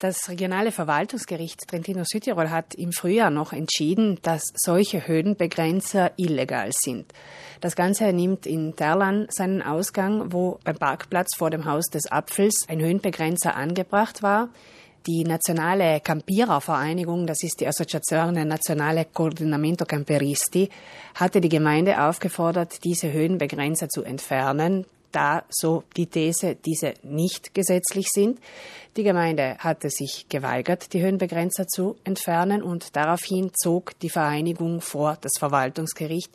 Das regionale Verwaltungsgericht Trentino-Südtirol hat im Frühjahr noch entschieden, dass solche Höhenbegrenzer illegal sind. Das Ganze nimmt in Terlan seinen Ausgang, wo beim Parkplatz vor dem Haus des Apfels ein Höhenbegrenzer angebracht war. Die nationale Campierervereinigung, das ist die Associazione Nazionale Coordinamento Camperisti, hatte die Gemeinde aufgefordert, diese Höhenbegrenzer zu entfernen da so die These, diese nicht gesetzlich sind. Die Gemeinde hatte sich geweigert, die Höhenbegrenzer zu entfernen und daraufhin zog die Vereinigung vor das Verwaltungsgericht,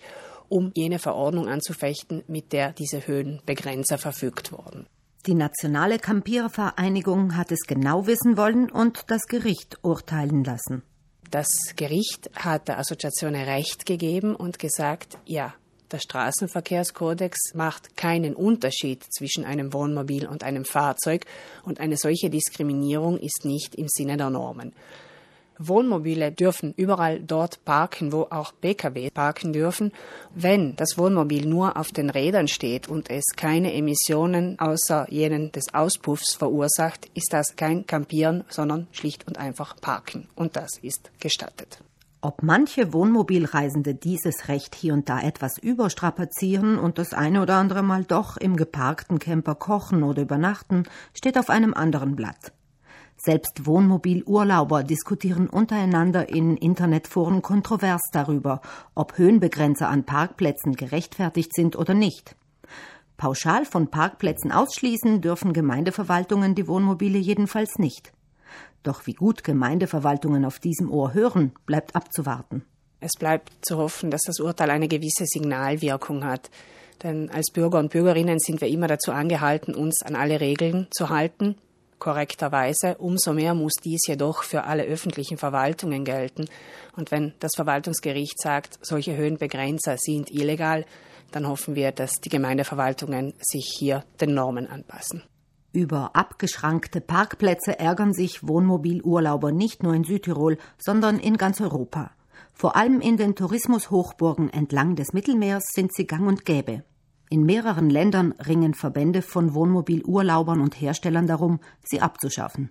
um jene Verordnung anzufechten, mit der diese Höhenbegrenzer verfügt wurden. Die Nationale Campiervereinigung hat es genau wissen wollen und das Gericht urteilen lassen. Das Gericht hat der Assoziation Recht gegeben und gesagt, ja, der Straßenverkehrskodex macht keinen Unterschied zwischen einem Wohnmobil und einem Fahrzeug und eine solche Diskriminierung ist nicht im Sinne der Normen. Wohnmobile dürfen überall dort parken, wo auch Pkw parken dürfen. Wenn das Wohnmobil nur auf den Rädern steht und es keine Emissionen außer jenen des Auspuffs verursacht, ist das kein Campieren, sondern schlicht und einfach Parken. Und das ist gestattet. Ob manche Wohnmobilreisende dieses Recht hier und da etwas überstrapazieren und das eine oder andere Mal doch im geparkten Camper kochen oder übernachten, steht auf einem anderen Blatt. Selbst Wohnmobilurlauber diskutieren untereinander in Internetforen kontrovers darüber, ob Höhenbegrenzer an Parkplätzen gerechtfertigt sind oder nicht. Pauschal von Parkplätzen ausschließen dürfen Gemeindeverwaltungen die Wohnmobile jedenfalls nicht. Doch wie gut Gemeindeverwaltungen auf diesem Ohr hören, bleibt abzuwarten. Es bleibt zu hoffen, dass das Urteil eine gewisse Signalwirkung hat. Denn als Bürger und Bürgerinnen sind wir immer dazu angehalten, uns an alle Regeln zu halten, korrekterweise. Umso mehr muss dies jedoch für alle öffentlichen Verwaltungen gelten. Und wenn das Verwaltungsgericht sagt, solche Höhenbegrenzer sind illegal, dann hoffen wir, dass die Gemeindeverwaltungen sich hier den Normen anpassen. Über abgeschrankte Parkplätze ärgern sich Wohnmobilurlauber nicht nur in Südtirol, sondern in ganz Europa. Vor allem in den Tourismushochburgen entlang des Mittelmeers sind sie gang und gäbe. In mehreren Ländern ringen Verbände von Wohnmobilurlaubern und Herstellern darum, sie abzuschaffen.